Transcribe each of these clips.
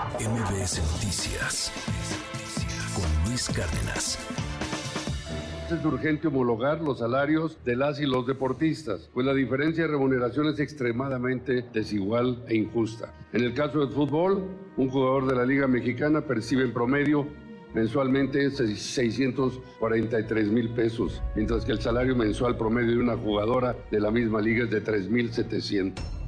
MBS Noticias con Luis Cárdenas. Es urgente homologar los salarios de las y los deportistas, pues la diferencia de remuneración es extremadamente desigual e injusta. En el caso del fútbol, un jugador de la Liga Mexicana percibe en promedio mensualmente 643 mil pesos, mientras que el salario mensual promedio de una jugadora de la misma liga es de 3.700.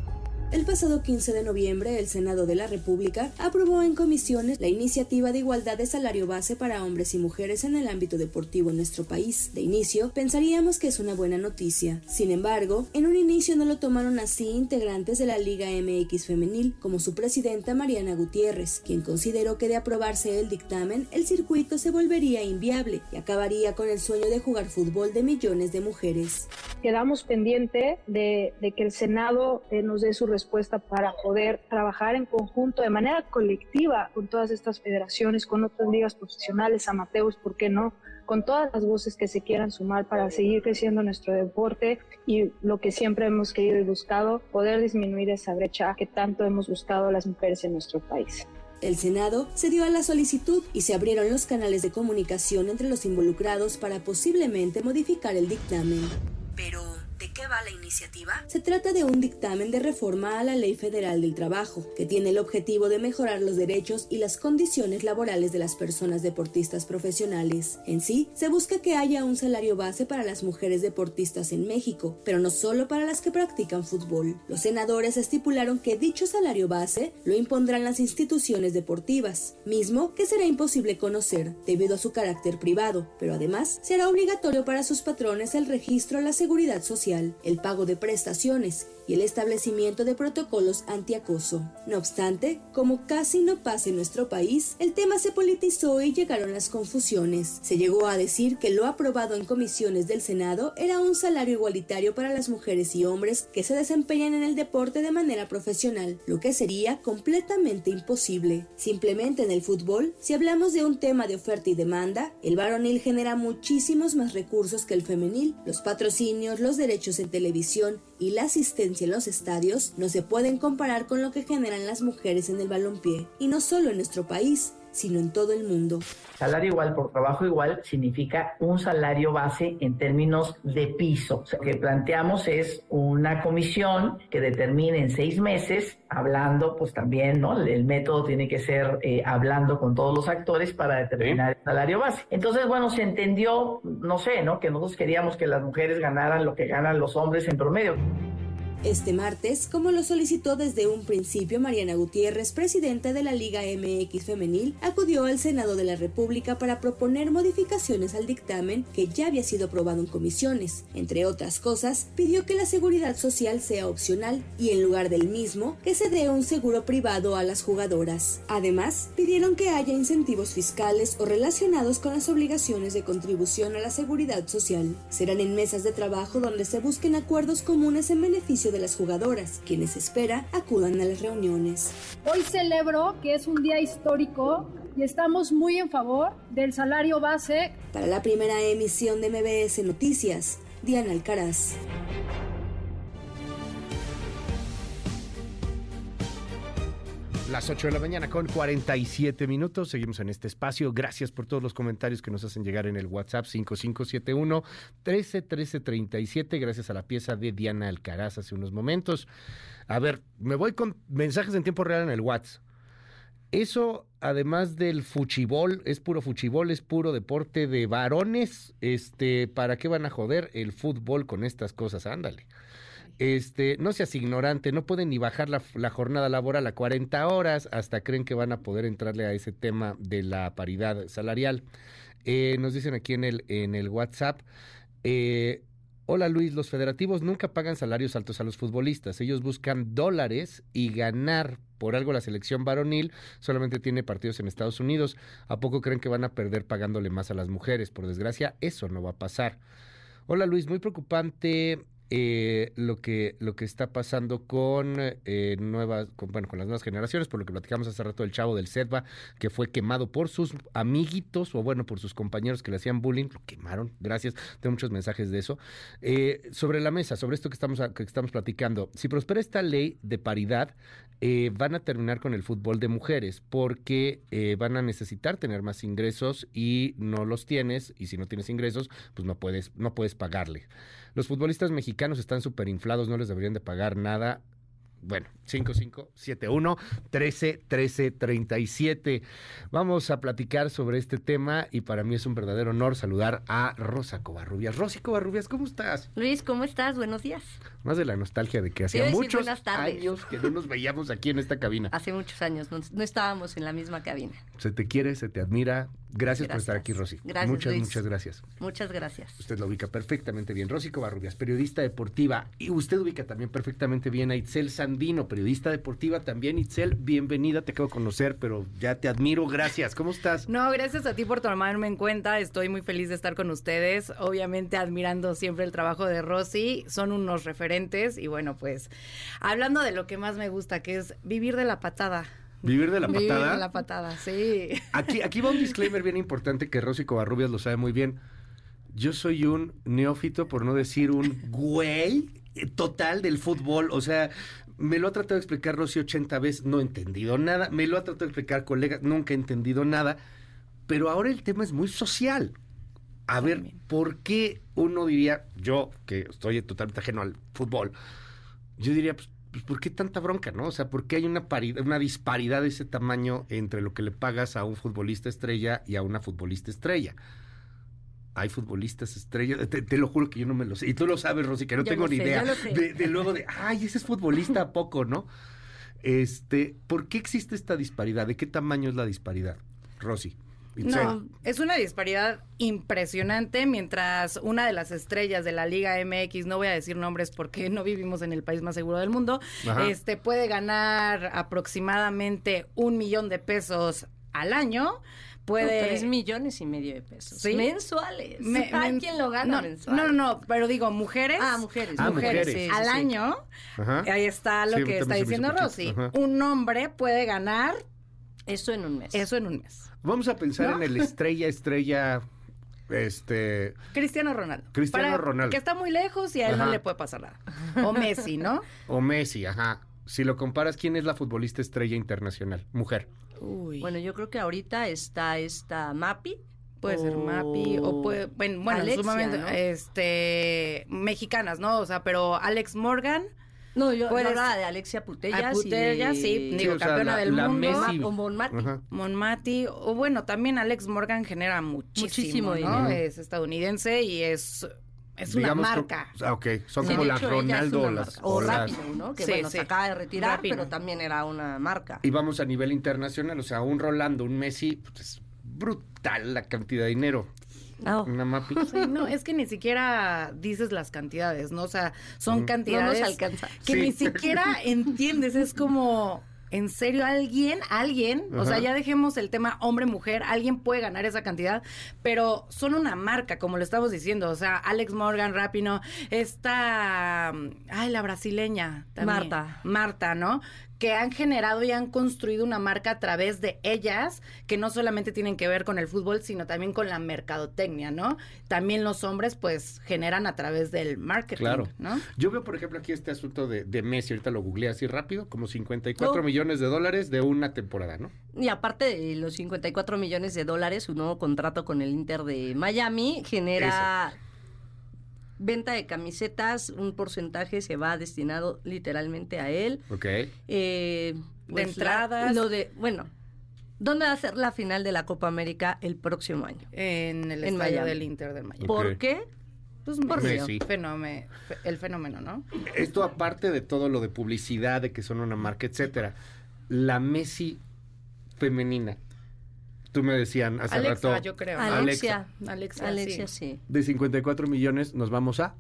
El pasado 15 de noviembre, el Senado de la República aprobó en comisiones la iniciativa de igualdad de salario base para hombres y mujeres en el ámbito deportivo en nuestro país. De inicio, pensaríamos que es una buena noticia. Sin embargo, en un inicio no lo tomaron así integrantes de la Liga MX Femenil, como su presidenta Mariana Gutiérrez, quien consideró que de aprobarse el dictamen, el circuito se volvería inviable y acabaría con el sueño de jugar fútbol de millones de mujeres. Quedamos pendiente de, que el Senado eh, nos dé su respuesta respuesta para poder trabajar en conjunto de manera colectiva con todas estas federaciones, con otras ligas profesionales, amateurs, ¿por qué no? Con todas las voces que se quieran sumar para seguir creciendo nuestro deporte y lo que siempre hemos querido y buscado, poder disminuir esa brecha que tanto hemos buscado las mujeres en nuestro país. El Senado se dio a la solicitud y se abrieron los canales de comunicación entre los involucrados para posiblemente modificar el dictamen. Pero ¿De qué va la iniciativa? Se trata de un dictamen de reforma a la Ley Federal del Trabajo, que tiene el objetivo de mejorar los derechos y las condiciones laborales de las personas deportistas profesionales. En sí, se busca que haya un salario base para las mujeres deportistas en México, pero no solo para las que practican fútbol. Los senadores estipularon que dicho salario base lo impondrán las instituciones deportivas, mismo que será imposible conocer debido a su carácter privado, pero además será obligatorio para sus patrones el registro a la seguridad social el pago de prestaciones y el establecimiento de protocolos antiacoso. No obstante, como casi no pasa en nuestro país, el tema se politizó y llegaron las confusiones. Se llegó a decir que lo aprobado en comisiones del Senado era un salario igualitario para las mujeres y hombres que se desempeñan en el deporte de manera profesional, lo que sería completamente imposible. Simplemente en el fútbol, si hablamos de un tema de oferta y demanda, el varonil genera muchísimos más recursos que el femenil, los patrocinios, los derechos en televisión y la asistencia en los estadios no se pueden comparar con lo que generan las mujeres en el balompié, y no solo en nuestro país, sino en todo el mundo. Salario igual por trabajo igual significa un salario base en términos de piso. Lo que planteamos es una comisión que determine en seis meses, hablando, pues también, ¿no? El método tiene que ser eh, hablando con todos los actores para determinar el salario base. Entonces, bueno, se entendió, no sé, ¿no? Que nosotros queríamos que las mujeres ganaran lo que ganan los hombres en promedio. Este martes, como lo solicitó desde un principio Mariana Gutiérrez, presidenta de la Liga MX Femenil, acudió al Senado de la República para proponer modificaciones al dictamen que ya había sido aprobado en comisiones. Entre otras cosas, pidió que la seguridad social sea opcional y en lugar del mismo, que se dé un seguro privado a las jugadoras. Además, pidieron que haya incentivos fiscales o relacionados con las obligaciones de contribución a la seguridad social. Serán en mesas de trabajo donde se busquen acuerdos comunes en beneficio de las jugadoras, quienes espera acudan a las reuniones. Hoy celebro que es un día histórico y estamos muy en favor del salario base. Para la primera emisión de MBS Noticias, Diana Alcaraz. Las 8 de la mañana con 47 minutos. Seguimos en este espacio. Gracias por todos los comentarios que nos hacen llegar en el WhatsApp 5571 131337. Gracias a la pieza de Diana Alcaraz hace unos momentos. A ver, me voy con mensajes en tiempo real en el WhatsApp. Eso, además del fuchibol, es puro fuchibol, es puro deporte de varones. Este, ¿para qué van a joder el fútbol con estas cosas? Ándale. Este, no seas ignorante, no pueden ni bajar la, jornada laboral a 40 horas, hasta creen que van a poder entrarle a ese tema de la paridad salarial. Eh, nos dicen aquí en el, en el WhatsApp, eh, Hola Luis, los federativos nunca pagan salarios altos a los futbolistas, ellos buscan dólares y ganar. Por algo la selección varonil solamente tiene partidos en Estados Unidos. ¿A poco creen que van a perder pagándole más a las mujeres? Por desgracia, eso no va a pasar. Hola Luis, muy preocupante eh, lo que lo que está pasando con eh, nuevas, con, bueno, con las nuevas generaciones, por lo que platicamos hace rato del chavo del Sedva, que fue quemado por sus amiguitos o bueno, por sus compañeros que le hacían bullying, lo quemaron, gracias, tengo muchos mensajes de eso. Eh, sobre la mesa, sobre esto que estamos, que estamos platicando, si prospera esta ley de paridad, van a terminar con el fútbol de mujeres, porque van a necesitar tener más ingresos y no los tienes, y si no tienes ingresos, pues no puedes, no puedes pagarle. Los futbolistas mexicanos están súper inflados, no les deberían de pagar nada. Bueno, 5571 13 13 37. Vamos a platicar sobre este tema y para mí es un verdadero honor saludar a Rosa Covarrubias. Rosy Covarrubias, ¿cómo estás? Luis, ¿cómo estás? Buenos días. Más de la nostalgia de que hacía muchos años que no nos veíamos aquí en esta cabina. Hace muchos años, no, estábamos en la misma cabina. Se te quiere, se te admira. Gracias, por estar aquí, Rosy. Gracias, muchas, muchas gracias. Muchas gracias. Usted lo ubica perfectamente bien. Rosy Covarrubias, periodista deportiva. Y usted ubica también perfectamente bien a Itzel Sandino, periodista deportiva también. Itzel, bienvenida, te acabo de conocer, pero ya te admiro. Gracias. ¿Cómo estás? No, gracias a ti por tomarme en cuenta. Estoy muy feliz de estar con ustedes. Obviamente admirando siempre el trabajo de Rosy. Son unos referentes y bueno, pues hablando de lo que más me gusta, que es vivir de la patada. ¿Vivir de la patada? Vivir de la patada, sí. Aquí, aquí va un disclaimer bien importante que Rosy Covarrubias lo sabe muy bien. Yo soy un neófito, por no decir un güey total del fútbol. O sea, me lo ha tratado de explicar Rosy 80 veces, no he entendido nada. Me lo ha tratado de explicar colegas, nunca he entendido nada. Pero ahora el tema es muy social. A ver, ¿por qué uno diría, yo que estoy totalmente ajeno al fútbol, yo diría, pues, pues, ¿por qué tanta bronca, no? O sea, ¿por qué hay una, paridad, una disparidad de ese tamaño entre lo que le pagas a un futbolista estrella y a una futbolista estrella? Hay futbolistas estrellas, te, lo juro que yo no me lo sé. Y tú lo sabes, Rosy, que no tengo ni idea. De, de, luego de, ay, ese es futbolista a poco, ¿no? Este, ¿por qué existe esta disparidad? ¿De qué tamaño es la disparidad, Rosy? No, es una disparidad impresionante mientras una de las estrellas de la Liga MX, no voy a decir nombres porque no vivimos en el país más seguro del mundo, este puede ganar aproximadamente un millón de pesos al año puede... tres millones y medio de pesos. Mensuales. ¿A quién lo gana no, No, no, pero digo, mujeres. Ah, mujeres. Ah, mujeres. al año, ahí está lo que está diciendo Rosy. Un hombre puede ganar... Eso en un mes. Eso en un mes. Vamos a pensar en el estrella, estrella, este... Cristiano Ronaldo. Cristiano Ronaldo. Que está muy lejos y a él no le puede pasar nada. O Messi, ¿no? O Messi, ajá. Si lo comparas, ¿quién es la futbolista estrella internacional? Mujer. Uy. Bueno, yo creo que ahorita está esta Mapi. Puede ser Mapi o puede, bueno, bueno en su momento, este, mexicanas, ¿no? O sea, pero Alex Morgan, no, yo hablaba de Alexia Putellas. Putellas, sí, digo, campeona del mundo. O Monmati. Monmati, o bueno, también Alex Morgan genera muchísimo, ¿no? Es estadounidense y es es una marca. ah, ok, son como las Ronaldo las, o, Rápido, ¿no? Que bueno, se acaba de retirar, pero también era una marca. Y vamos a nivel internacional, o sea, un Rolando, un Messi, pues es brutal la cantidad de dinero. Una mapi. no, es que ni siquiera dices las cantidades, ¿no? O sea, son cantidades que ni siquiera entiendes. Es como, en serio, alguien, alguien, o sea, ya dejemos el tema hombre-mujer, alguien puede ganar esa cantidad, pero son una marca, como lo estamos diciendo. O sea, Alex Morgan, Rapino, esta, ay, la brasileña. Marta. Marta, ¿no? Que han generado y han construido una marca a través de ellas, que no solamente tienen que ver con el fútbol, sino también con la mercadotecnia, ¿no? También los hombres, pues, generan a través del marketing, claro. ¿no? Yo veo, por ejemplo, aquí este asunto de, de Messi, ahorita lo googleé así rápido, como 54 millones de dólares de una temporada, ¿no? Y aparte de los 54 millones de dólares, su nuevo contrato con el Inter de Miami genera venta de camisetas, un porcentaje se va destinado literalmente a él. Ok. Eh, de pues, entradas. lo de, bueno, ¿dónde va a ser la final de la Copa América el próximo año? En el estadio del Inter de Miami. ¿Por qué? Pues por fenómeno, el fenómeno, ¿no? Esto aparte de todo lo de publicidad, de que son una marca, etcétera. La Messi femenina, Tú me decían hace Alexa, yo creo. Alexia. Alexa, Alexia, sí. De 54 millones nos vamos a...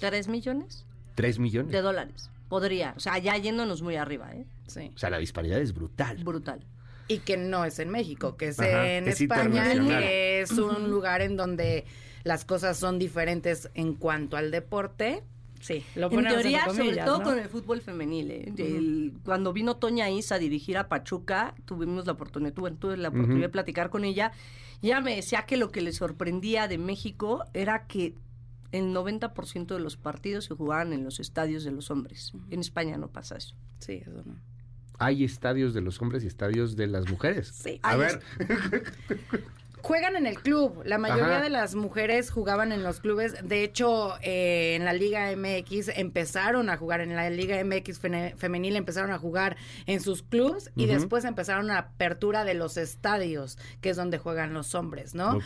¿Tres millones? ¿Tres millones? De dólares. Podría. O sea, ya yéndonos muy arriba, ¿eh? Sí. O sea, la disparidad es brutal. Brutal. Y que no es en México, que es en España, que es un lugar en donde las cosas son diferentes en cuanto al deporte Sí, lo En teoría, sobre todo con el fútbol femenil. ¿eh? cuando vino Toña Isa a dirigir a Pachuca, tuvimos la oportunidad, tuve, la oportunidad de platicar con ella. Y ella me decía que lo que le sorprendía de México era que el 90% de los partidos se jugaban en los estadios de los hombres. En España no pasa eso. Sí, eso no hay estadios de los hombres y estadios de las mujeres. Sí. A ver. Juegan en el club. La mayoría de las mujeres jugaban en los clubes. De hecho, eh, en la Liga MX empezaron a jugar. En la Liga MX femenil empezaron a jugar en sus clubs y después empezaron a apertura de los estadios, que es donde juegan los hombres, ¿no?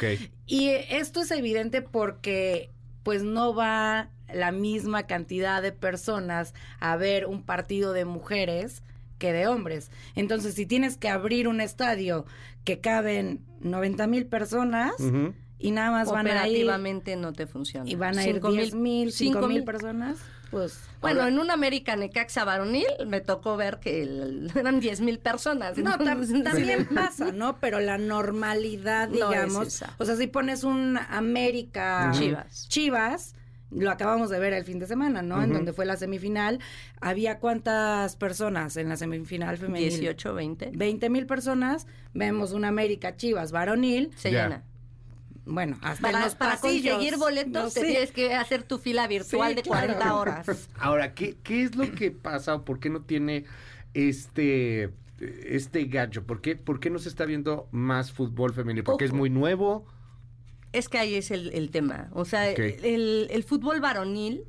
Y esto es evidente porque pues no va la misma cantidad de personas a ver un partido de mujeres que de hombres. Entonces, si tienes que abrir un estadio que caben 90 mil personas y nada más van a ir... no te funciona. Y van a ir 10 mil, 5 mil personas, pues... Bueno, en un American Necaxa varonil me tocó ver que eran 10 mil personas. No, también pasa, ¿no? Pero la normalidad, digamos... o sea, si pones un América... Chivas. Chivas lo acabamos de ver el fin de semana, ¿no? En donde fue la semifinal. ¿Había cuántas personas en la semifinal femenil? 18, 20. 20 mil personas. Vemos una América Chivas varonil. Se llena. Bueno, hasta para, los para conseguir boletos tienes que hacer tu fila virtual de 40 horas. Ahora, ¿qué, ¿qué es lo que pasa o por qué no tiene este este gallo? ¿Por qué, ¿Por qué no se está viendo más fútbol femenil? ¿Porque es muy nuevo? Es que ahí es el, tema. O sea, el, fútbol varonil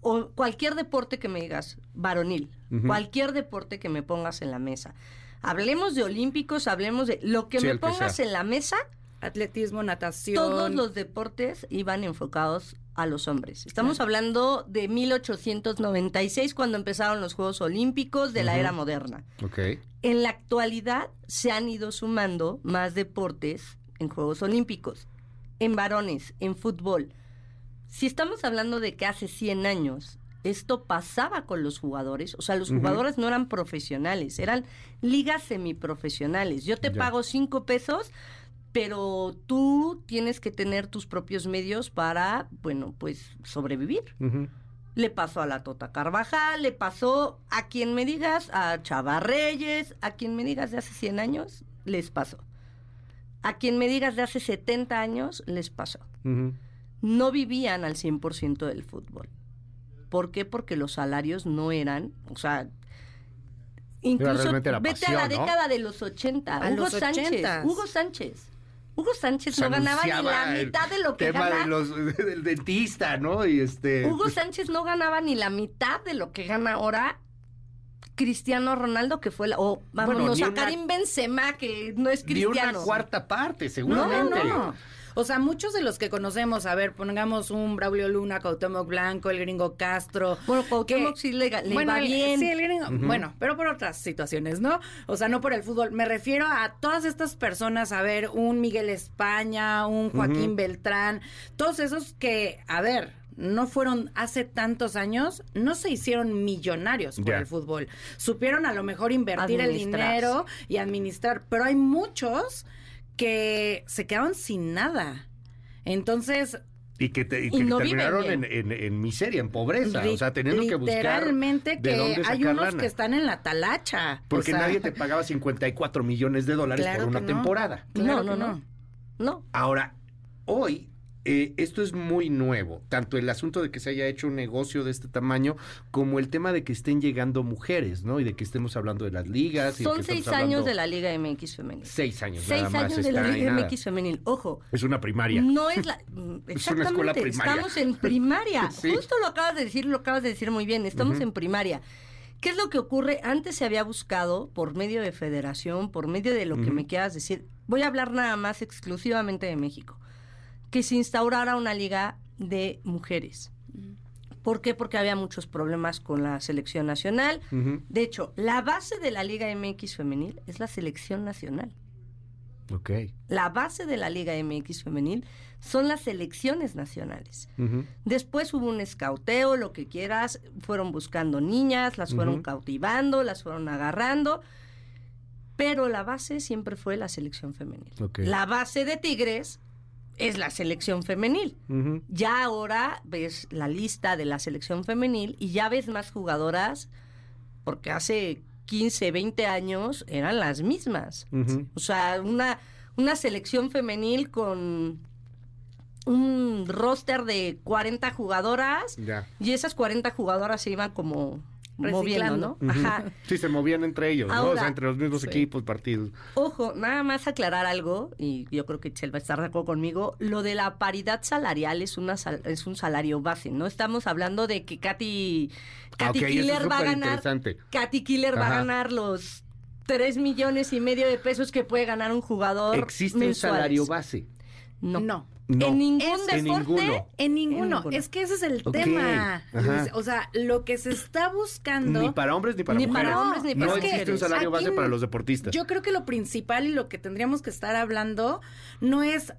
o cualquier deporte que me digas, varonil, cualquier deporte que me pongas en la mesa. Hablemos de olímpicos, hablemos de lo que me pongas en la mesa. Atletismo, natación. Todos los deportes iban enfocados a los hombres. Estamos hablando de 1896 cuando empezaron los Juegos Olímpicos de la era moderna. En la actualidad se han ido sumando más deportes en Juegos Olímpicos en varones, en fútbol. Si estamos hablando de que hace 100 años esto pasaba con los jugadores, o sea, los jugadores no eran profesionales, eran ligas semiprofesionales. Yo te pago cinco pesos, pero tú tienes que tener tus propios medios para, bueno, pues sobrevivir. Le pasó a la Tota Carvajal, le pasó a quien me digas, a Chava Reyes, a quien me digas de hace 100 años, les pasó a quien me digas de hace 70 años les pasó. No vivían al 100% del fútbol. ¿Por qué? Porque los salarios no eran, o sea, incluso vete a la década de los 80, Hugo Sánchez, Hugo Sánchez. Hugo Sánchez no ganaba ni la mitad de lo que tema gana. De los, del dentista, ¿no? Y este. Hugo Sánchez no ganaba ni la mitad de lo que gana ahora Cristiano Ronaldo, que fue la. O vámonos a Karim Benzema, que no es cristiano. Ni una cuarta parte, seguramente. No, no. O sea, muchos de los que conocemos, a ver, pongamos un Braulio Luna, Cuauhtémoc Blanco, el gringo Castro. Bueno, Cuauhtémoc sí le, va bien. Sí, el gringo, bueno, pero por otras situaciones, ¿no? O sea, no por el fútbol. Me refiero a todas estas personas, a ver, un Miguel España, un Joaquín Beltrán, todos esos que, a ver, no fueron hace tantos años, no se hicieron millonarios por el fútbol. Supieron a lo mejor invertir el dinero y administrar, pero hay muchos que se quedaron sin nada. Entonces, y que, terminaron en, miseria, en pobreza, o sea, teniendo que buscar Literalmente que hay unos que están en la talacha. Porque nadie te pagaba 54 millones de dólares por una temporada. no, no, no, no. Ahora, hoy eh, esto es muy nuevo, tanto el asunto de que se haya hecho un negocio de este tamaño como el tema de que estén llegando mujeres, ¿no? Y de que estemos hablando de las ligas. Son seis años de la Liga MX femenil. Seis años. Seis años de la Liga MX femenil. Ojo. Es una primaria. No es la. es una escuela primaria. Estamos en primaria. Justo lo acabas de decir, lo acabas de decir muy bien. Estamos en primaria. ¿Qué es lo que ocurre? Antes se había buscado, por medio de federación, por medio de lo que me quieras decir, voy a hablar nada más exclusivamente de México que se instaurara una liga de mujeres. ¿Por qué? Porque había muchos problemas con la selección nacional. De hecho, la base de la Liga MX femenil es la selección nacional. Ok. La base de la Liga MX femenil son las selecciones nacionales. Después hubo un escauteo, lo que quieras, fueron buscando niñas, las fueron cautivando, las fueron agarrando, pero la base siempre fue la selección femenil. La base de Tigres es la selección femenil. Ya ahora ves la lista de la selección femenil y ya ves más jugadoras, porque hace 15, 20 años eran las mismas. O sea, una, una selección femenil con un roster de 40 jugadoras y esas 40 jugadoras se iban como moviendo, ¿no? Ajá. Sí, se movían entre ellos, ¿no? O sea, entre los mismos equipos, partidos. Ojo, nada más aclarar algo, y yo creo que Chel va a estar de acuerdo conmigo, lo de la paridad salarial es, una es un salario base, ¿no? Estamos hablando de que Katy, Katy Killer va a ganar... Katy Killer va a ganar los 3 millones y medio de pesos que puede ganar un jugador ¿Existe un salario base? No. No. En ningún deporte. En ninguno. En ninguno. Es que ese es el tema. O sea, lo que se está buscando. Ni para hombres ni para ni mujeres. Para hombres, ni para no existe un salario base para los deportistas. Yo creo que lo principal y lo que tendríamos que estar hablando no es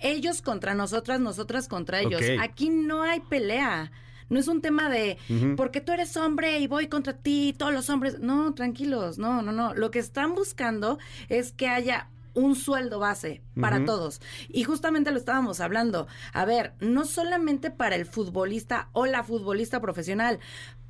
ellos contra nosotras, nosotras contra ellos. Aquí no hay pelea. No es un tema de porque tú eres hombre y voy contra ti, todos los hombres. No, tranquilos, no, no, no. Lo que están buscando es que haya un sueldo base para todos. Y justamente lo estábamos hablando. A ver, no solamente para el futbolista o la futbolista profesional,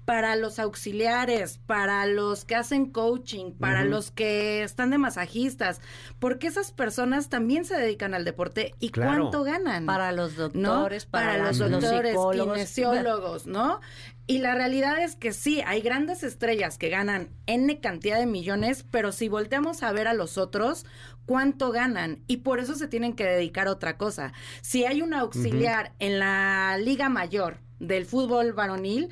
para los auxiliares, para los que hacen coaching, para los que están de masajistas, porque esas personas también se dedican al deporte y cuánto ganan. Para los doctores, para, los doctores, kinesiólogos, ¿no? Y la realidad es que sí, hay grandes estrellas que ganan N cantidad de millones, pero si volteamos a ver a los otros, ¿cuánto ganan? Y por eso se tienen que dedicar a otra cosa. Si hay un auxiliar en la Liga Mayor del fútbol varonil,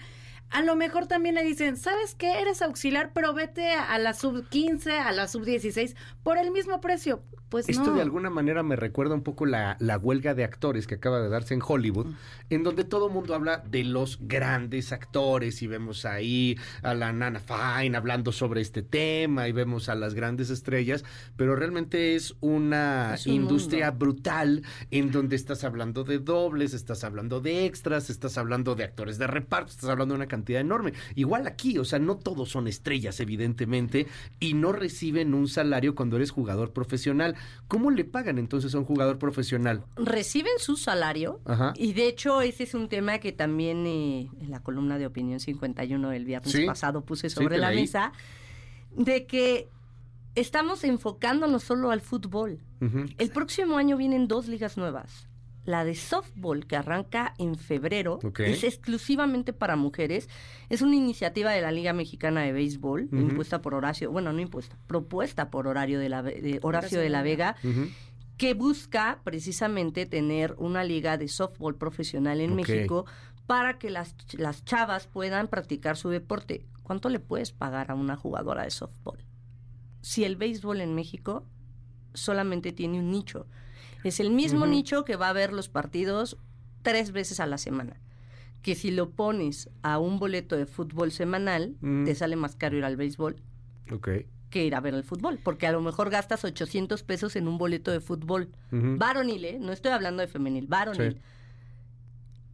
a lo mejor también le dicen, ¿sabes qué? Eres auxiliar, pero vete a la sub 15, a la sub 16 por el mismo precio. Pues Esto de alguna manera me recuerda un poco la, la, huelga de actores que acaba de darse en Hollywood, en donde todo el mundo habla de los grandes actores y vemos ahí a la Nana Fine hablando sobre este tema y vemos a las grandes estrellas, pero realmente es una industria brutal en donde estás hablando de dobles, estás hablando de extras, estás hablando de actores de reparto, estás hablando de una cantidad enorme. Igual aquí, o sea, no todos son estrellas, evidentemente, y no reciben un salario cuando eres jugador profesional. ¿Cómo le pagan entonces a un jugador profesional? Reciben su salario y de hecho ese es un tema que también eh, en la columna de Opinión 51 del viernes pasado puse sobre la mesa, de que estamos enfocándonos solo al fútbol. El próximo año vienen dos ligas nuevas la de softball que arranca en febrero, es exclusivamente para mujeres. Es una iniciativa de la Liga Mexicana de Béisbol, impuesta por Horacio, bueno, no impuesta, propuesta por Horario de la, Horacio de la Vega. que busca precisamente tener una liga de softball profesional en México para que las, las chavas puedan practicar su deporte. ¿Cuánto le puedes pagar a una jugadora de softball? Si el béisbol en México solamente tiene un nicho. Es el mismo nicho que va a ver los partidos tres veces a la semana. Que si lo pones a un boleto de fútbol semanal, te sale más caro ir al béisbol que ir a ver el fútbol. Porque a lo mejor gastas 800 pesos en un boleto de fútbol. Varonil, ¿eh? No estoy hablando de femenil, varonil.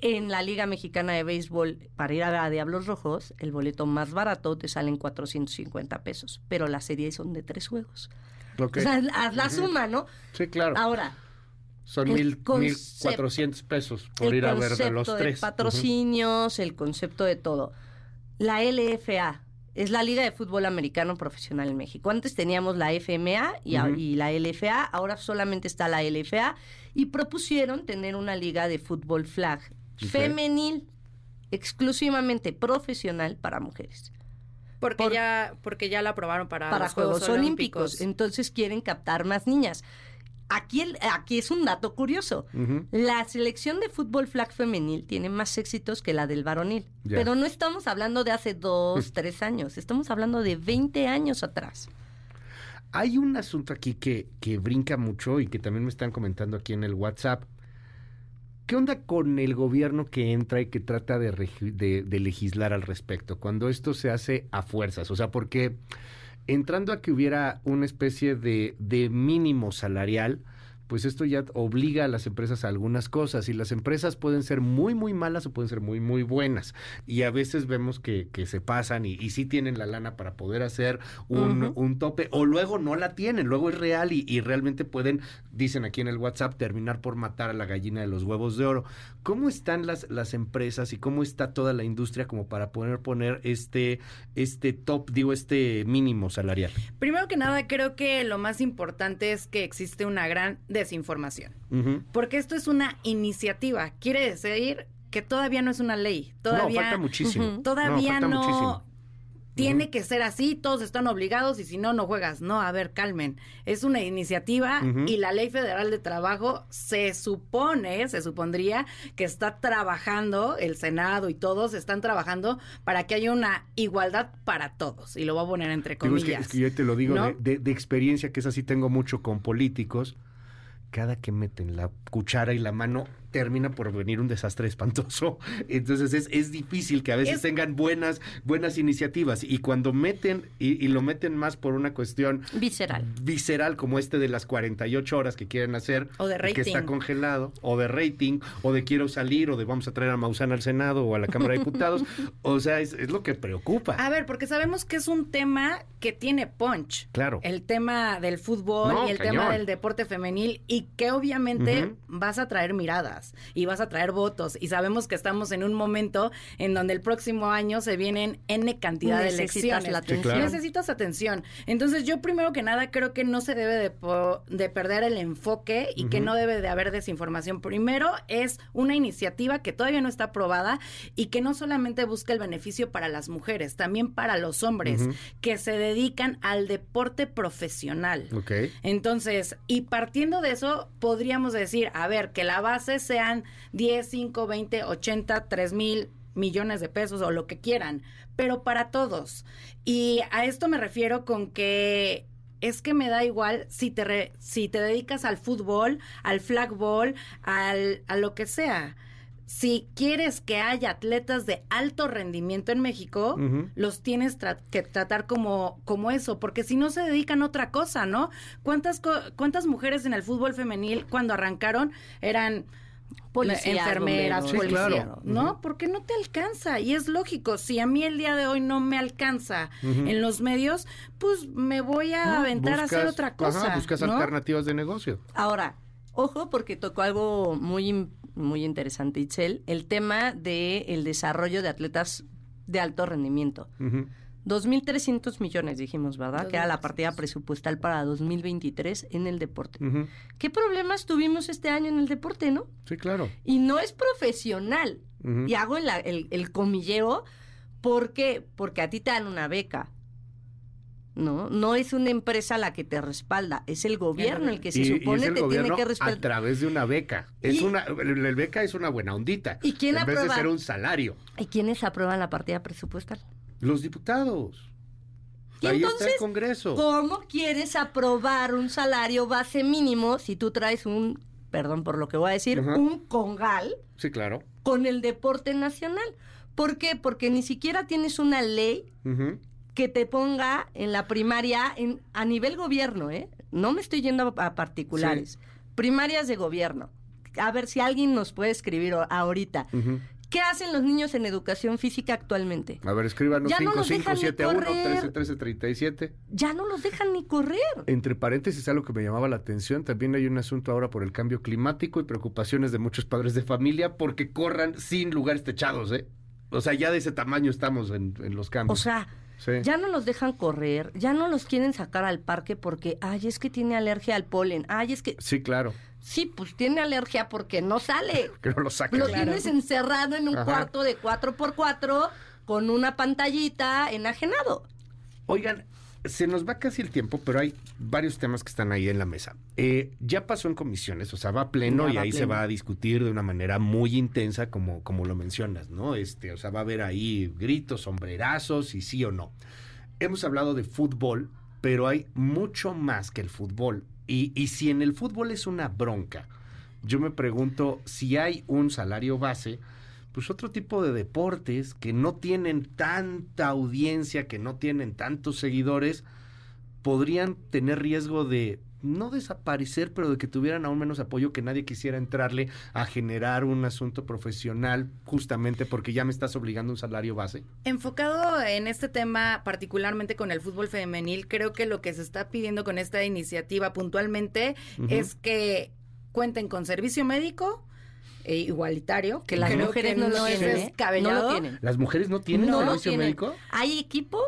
En la Liga Mexicana de Béisbol, para ir a, Diablos Rojos, el boleto más barato te sale en 450 pesos. Pero las series son de tres juegos. O sea, haz la suma, ¿no? Sí, claro. Ahora, son mil, cuatrocientos pesos por ir a ver de los tres. patrocinios, el concepto de todo. La LFA es la Liga de Fútbol Americano Profesional en México. Antes teníamos la FMA y, la LFA, ahora solamente está la LFA y propusieron tener una liga de fútbol flag femenil, exclusivamente profesional para mujeres. Porque ya porque ya la aprobaron para, para los Juegos, Olímpicos. Entonces quieren captar más niñas. Aquí, aquí es un dato curioso. La selección de fútbol flag femenil tiene más éxitos que la del varonil. Pero no estamos hablando de hace dos, tres años. Estamos hablando de 20 años atrás. Hay un asunto aquí que, que brinca mucho y que también me están comentando aquí en el WhatsApp. ¿Qué onda con el gobierno que entra y que trata de, de, legislar al respecto? Cuando esto se hace a fuerzas. O sea, porque entrando a que hubiera una especie de, de mínimo salarial, pues esto ya obliga a las empresas a algunas cosas y las empresas pueden ser muy, muy malas o pueden ser muy, muy buenas. Y a veces vemos que, que se pasan y, y sí tienen la lana para poder hacer un, un tope o luego no la tienen, luego es real y, y realmente pueden, dicen aquí en el WhatsApp, terminar por matar a la gallina de los huevos de oro. ¿Cómo están las, las empresas y cómo está toda la industria como para poder poner este, este top, digo, este mínimo salarial? Primero que nada, creo que lo más importante es que existe una gran desinformación. Porque esto es una iniciativa. Quiere decir que todavía no es una ley. Todavía, no, falta muchísimo. Todavía no, falta no, muchísimo. tiene que ser así, todos están obligados y si no, no juegas. No, a ver, calmen. Es una iniciativa y la Ley Federal de Trabajo se supone, se supondría que está trabajando, el Senado y todos están trabajando para que haya una igualdad para todos. Y lo voy a poner entre Digo, es, comillas. que, es que yo te lo digo ¿no? de, de- de experiencia, que es así tengo mucho con políticos. Cada que meten la cuchara y la mano, termina por venir un desastre espantoso. Entonces es, es difícil que a veces Es- tengan buenas, buenas iniciativas. Y cuando meten, y, y lo meten más por una cuestión Visceral. visceral como este de las 48 horas que quieren hacer O de y que está congelado o de rating o de quiero salir o de vamos a traer a Maussan al Senado o a la Cámara de Diputados o sea es, es lo que preocupa A ver, porque sabemos que es un tema que tiene punch. Claro. El tema del fútbol No, y el cañón. tema del deporte femenil y que obviamente vas a traer miradas y vas a traer votos y sabemos que estamos en un momento en donde el próximo año se vienen N cantidad de Necesitas elecciones. la Sí, claro. Necesitas atención. Entonces yo primero que nada creo que no se debe de, de perder el enfoque y que Ujú. no debe de haber desinformación. Primero es una iniciativa que todavía no está aprobada y que no solamente busca el beneficio para las mujeres, también para los hombres Ujú. que se dedican al deporte profesional. Ok. Entonces, y partiendo de eso, podríamos decir, a ver, que la base sean 10, 5, 20, 80, 3 mil millones de pesos o lo que quieran, pero para todos. Y a esto me refiero con que es que me da igual si te, re- si te dedicas al fútbol, al flagball, al, a lo que sea. Si quieres que haya atletas de alto rendimiento en México, los tienes tra- que tratar como, como eso, porque si no se dedican a otra cosa, ¿no? ¿Cuántas, co- ¿Cuántas mujeres en el fútbol femenil cuando arrancaron eran Policías, enfermeras, bomberos. Sí, policías? claro. ¿No? Porque no te alcanza. Y es lógico, si a mí el día de hoy no me alcanza en los medios, pues me voy a aventar a hacer otra cosa. Ajá, buscas ¿no? alternativas de negocio. Ahora, ojo porque tocó algo muy, muy interesante, Itzel, el tema del el desarrollo de atletas de alto rendimiento. 2.300 millones, dijimos, ¿verdad? Que era la 2.300. partida presupuestal para 2023 en el deporte. ¿Qué problemas tuvimos este año en el deporte, no? Sí, claro. Y no es profesional. Y hago el, el, el comillero. ¿Por qué? Porque a ti te dan una beca. No, no es una empresa la que te respalda, es el gobierno el que se Y- y es supone el te tiene gobierno que a respaldar. través de una beca. Es Y- una, el beca es una buena ondita. ¿Y quién En vez de ser un salario. ¿Y quiénes aprueban la partida presupuestal? Los diputados. Y Ahí está entonces, el Congreso. ¿Cómo quieres aprobar un salario base mínimo si tú traes un, perdón por lo que voy a decir, Ajá. un congal Sí, claro. con el deporte nacional? ¿Por qué? Porque ni siquiera tienes una ley que te ponga en la primaria en, a nivel gobierno, ¿eh? No me estoy yendo a, a particulares. Primarias de gobierno. A ver si alguien nos puede escribir ahorita. Ujú. ¿Qué hacen los niños en educación física actualmente? A ver, escríbanos Ya no nos dejan ni 5571 correr. 131337. Ya no los dejan ni correr. Entre paréntesis, algo que me llamaba la atención, también hay un asunto ahora por el cambio climático y preocupaciones de muchos padres de familia porque corran sin lugares techados, ¿eh? O sea, ya de ese tamaño estamos en, en los O cambios. sea, Sí. ya no los dejan correr, ya no los quieren sacar al parque porque, ay, es que tiene alergia al polen, ay, es que, Sí, claro. Sí, pues tiene alergia porque no sale. Que no lo saquen. Lo tienes encerrado en un Ajá. cuarto de 4x4 con una pantallita enajenado. Oigan, se nos va casi el tiempo, pero hay varios temas que están ahí en la mesa. Eh, ya pasó en comisiones, o sea, va a pleno Ya y ahí se va a discutir de una manera muy intensa, como, como lo mencionas, ¿no? Este, o sea, va a haber ahí gritos, sombrerazos y sí o no. Hemos hablado de fútbol, pero hay mucho más que el fútbol. Y, y si en el fútbol es una bronca, yo me pregunto si hay un salario base, pues otro tipo de deportes que no tienen tanta audiencia, que no tienen tantos seguidores, podrían tener riesgo de no desaparecer, pero de que tuvieran aún menos apoyo, que nadie quisiera entrarle a generar un asunto profesional justamente porque ya me estás obligando a un salario base? Enfocado en este tema, particularmente con el fútbol femenil, creo que lo que se está pidiendo con esta iniciativa puntualmente es que cuenten con servicio médico, e igualitario, que las mujeres no, lo tienen, ¿Las mujeres no tienen servicio médico? Hay equipos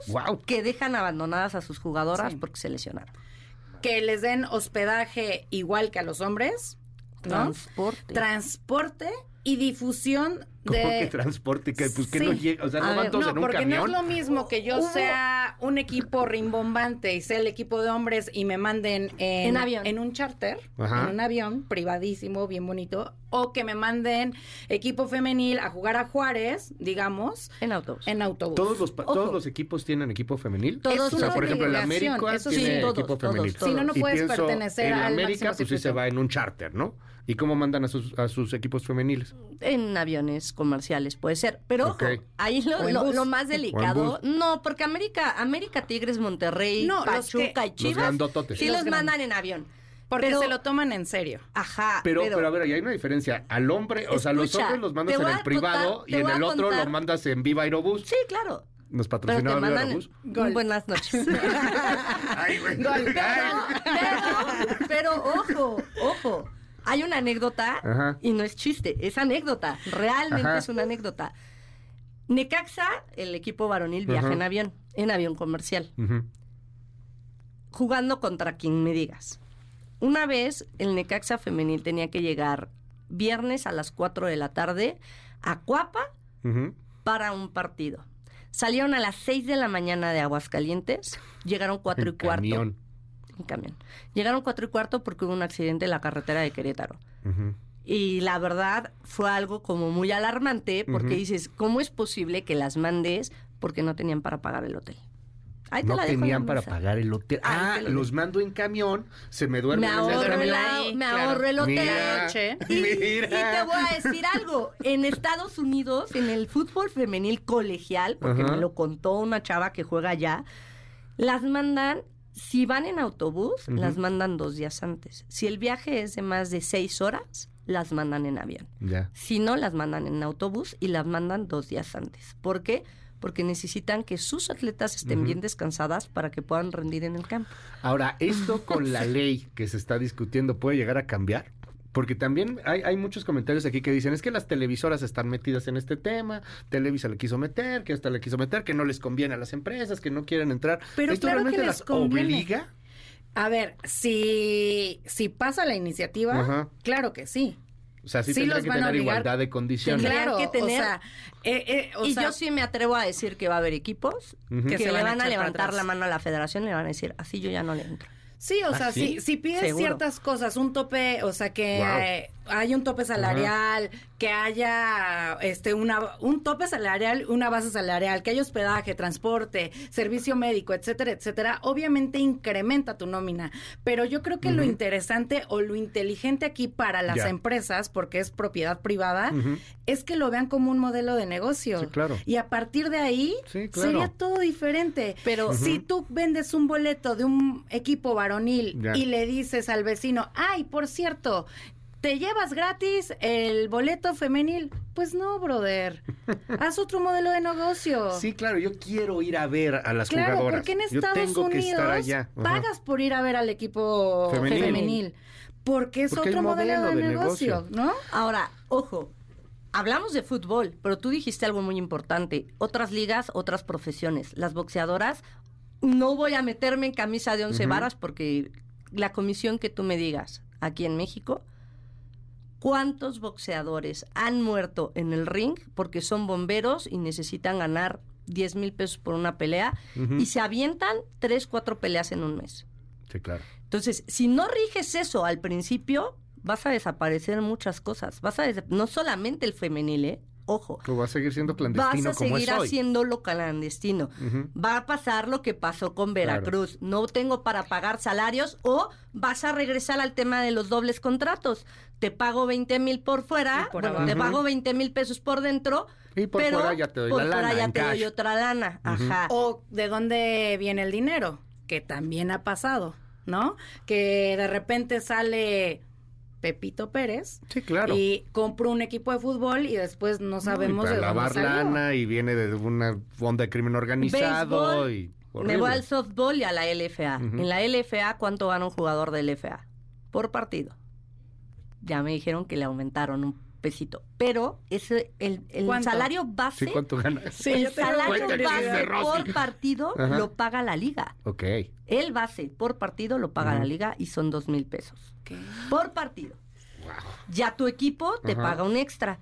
que dejan abandonadas a sus jugadoras porque se lesionaron. Que les den hospedaje igual que a los hombres. Transporte. Transporte y difusión ¿Cómo que transporte? Que, pues, que no llega, o sea, no van todos en un porque no es lo mismo que yo sea un equipo rimbombante y sea el equipo de hombres y me manden en, avión. en un charter, en un avión privadísimo, bien bonito, o que me manden equipo femenil a jugar a Juárez, digamos. En autobús. En autobús. ¿Todos los, ¿todos los equipos tienen equipo femenil? Todos. O sea, por ejemplo, el América tiene equipo femenil. Si no, no puedes pertenecer en al América, pues sí se va en un charter, ¿no? ¿Y cómo mandan a sus, a sus equipos femeniles? En aviones comerciales, puede ser. Pero ojo, ahí lo, lo, más delicado. No, porque América, América Tigres, Monterrey, Pachuca y Chivas. sí los, mandan en avión. Porque se lo toman en serio. Ajá. Pero, pero, a ver, ahí hay una diferencia. Al hombre, o sea, los hombres los mandas en el privado y en el otro los mandas en Viva Aerobús. Sí, claro. ¿Nos patrocinaba Viva Aerobús? Buenas noches. Ay, pero, pero, ojo, ojo. Hay una anécdota y no es chiste, es anécdota, realmente es una anécdota. Necaxa, el equipo varonil, viaja en avión, en avión comercial, jugando contra quien me digas. Una vez el Necaxa femenil tenía que llegar viernes a las 4 de la tarde a Cuapa para un partido. Salieron a las 6 de la mañana de Aguascalientes, llegaron cuatro y cuarto en camión. Llegaron cuatro y cuarto porque hubo un accidente en la carretera de Querétaro. Y la verdad fue algo como muy alarmante porque dices, ¿cómo es posible que las mandes porque no tenían para pagar el hotel? no tenían para pagar el hotel. ah, los mando en camión, se me duermen me ahorro el camión. me ahorro el hotel. y, y, te voy a decir algo. En Estados Unidos, en el fútbol femenil colegial, porque me lo contó una chava que juega allá, las mandan si van en autobús, las mandan dos días antes. Si el viaje es de más de seis horas, las mandan en avión. Si no, las mandan en autobús y las mandan dos días antes. ¿Por qué? Porque necesitan que sus atletas estén bien descansadas para que puedan rendir en el campo. Ahora, esto con la ley que se está discutiendo puede llegar a cambiar. Porque también hay, hay, muchos comentarios aquí que dicen, es que las televisoras están metidas en este tema, Televisa le quiso meter, que hasta le quiso meter, que no les conviene a las empresas, que no quieren entrar. Pero ¿Esto realmente las obliga? A ver, si, si pasa la iniciativa, claro que sí. O sea, sí, tendría que tener igualdad de condiciones. Claro, que tener. Eh, eh, y yo sí me atrevo a decir que va a haber equipos que, se le van a levantar la mano a la federación y le van a decir, así yo ya no le entro. Sí, o sea, si, si pides ciertas cosas, un tope, o sea, que hay un tope salarial, que haya este una un tope salarial, una base salarial, que haya hospedaje, transporte, servicio médico, etcétera, etcétera, obviamente incrementa tu nómina. Pero yo creo que lo interesante o lo inteligente aquí para las empresas, porque es propiedad privada, es que lo vean como un modelo de negocio. Sí, claro. Y a partir de ahí sería todo diferente. Pero si tú vendes un boleto de un equipo varonil y le dices al vecino, ay, por cierto, ¿Te llevas gratis el boleto femenil? Pues no, brother. Haz otro modelo de negocio. Sí, claro, yo quiero ir a ver a las claro, jugadoras. porque en Estados Unidos pagas por ir a ver al equipo femenil. porque es otro modelo, de, negocio, ¿no? Ahora, ojo, hablamos de fútbol, pero tú dijiste algo muy importante. Otras ligas, otras profesiones. Las boxeadoras, no voy a meterme en camisa de once varas porque la comisión que tú me digas aquí en México ¿Cuántos boxeadores han muerto en el ring porque son bomberos y necesitan ganar 10 mil pesos por una pelea y se avientan 3, 4 peleas en un mes? Sí, claro. Entonces, si no riges eso al principio, vas a desaparecer muchas cosas. Vas a no solamente el femenil, ¿eh? Ojo. Tú va a seguir siendo clandestino. Vas a seguir haciéndolo clandestino. Va a pasar lo que pasó con Veracruz. No tengo para pagar salarios o vas a regresar al tema de los dobles contratos. Te pago 20 mil por fuera, te pago 20 mil pesos por dentro. Y por pero fuera ya te doy la lana. ya te doy otra lana. Ajá. O de dónde viene el dinero. que también ha pasado, ¿no? Que de repente sale Pepito Pérez. Sí, claro. Y compra un equipo de fútbol y después no sabemos de lavar dónde lana y viene de una onda de crimen organizado y me voy al softball y a la LFA. En la LFA, ¿cuánto gana un jugador de LFA? Por partido. Ya me dijeron que le aumentaron un pesito. Pero ese, el, el salario base. Sí, ¿cuánto gana? el salario base por partido lo paga la liga. Ok. El base por partido lo paga la liga y son dos mil pesos. Por partido. Ya tu equipo te paga un extra.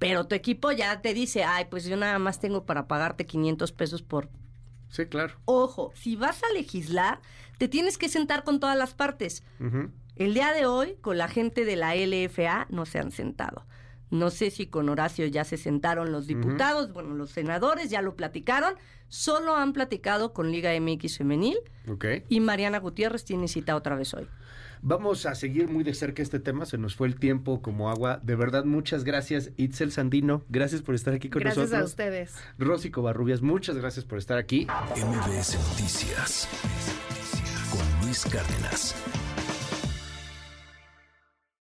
Pero tu equipo ya te dice, ay, pues yo nada más tengo para pagarte 500 pesos por Sí, claro. Ojo, si vas a legislar, te tienes que sentar con todas las partes. El día de hoy, con la gente de la LFA, no se han sentado. No sé si con Horacio ya se sentaron los diputados, bueno, los senadores ya lo platicaron. Solo han platicado con Liga MX Femenil. Y Mariana Gutiérrez tiene cita otra vez hoy. Vamos a seguir muy de cerca este tema. Se nos fue el tiempo como agua. De verdad, muchas gracias, Itzel Sandino. Gracias por estar aquí con nosotros. Gracias a ustedes. Rosy Covarrubias, muchas gracias por estar aquí. MBS Noticias con Luis Cárdenas.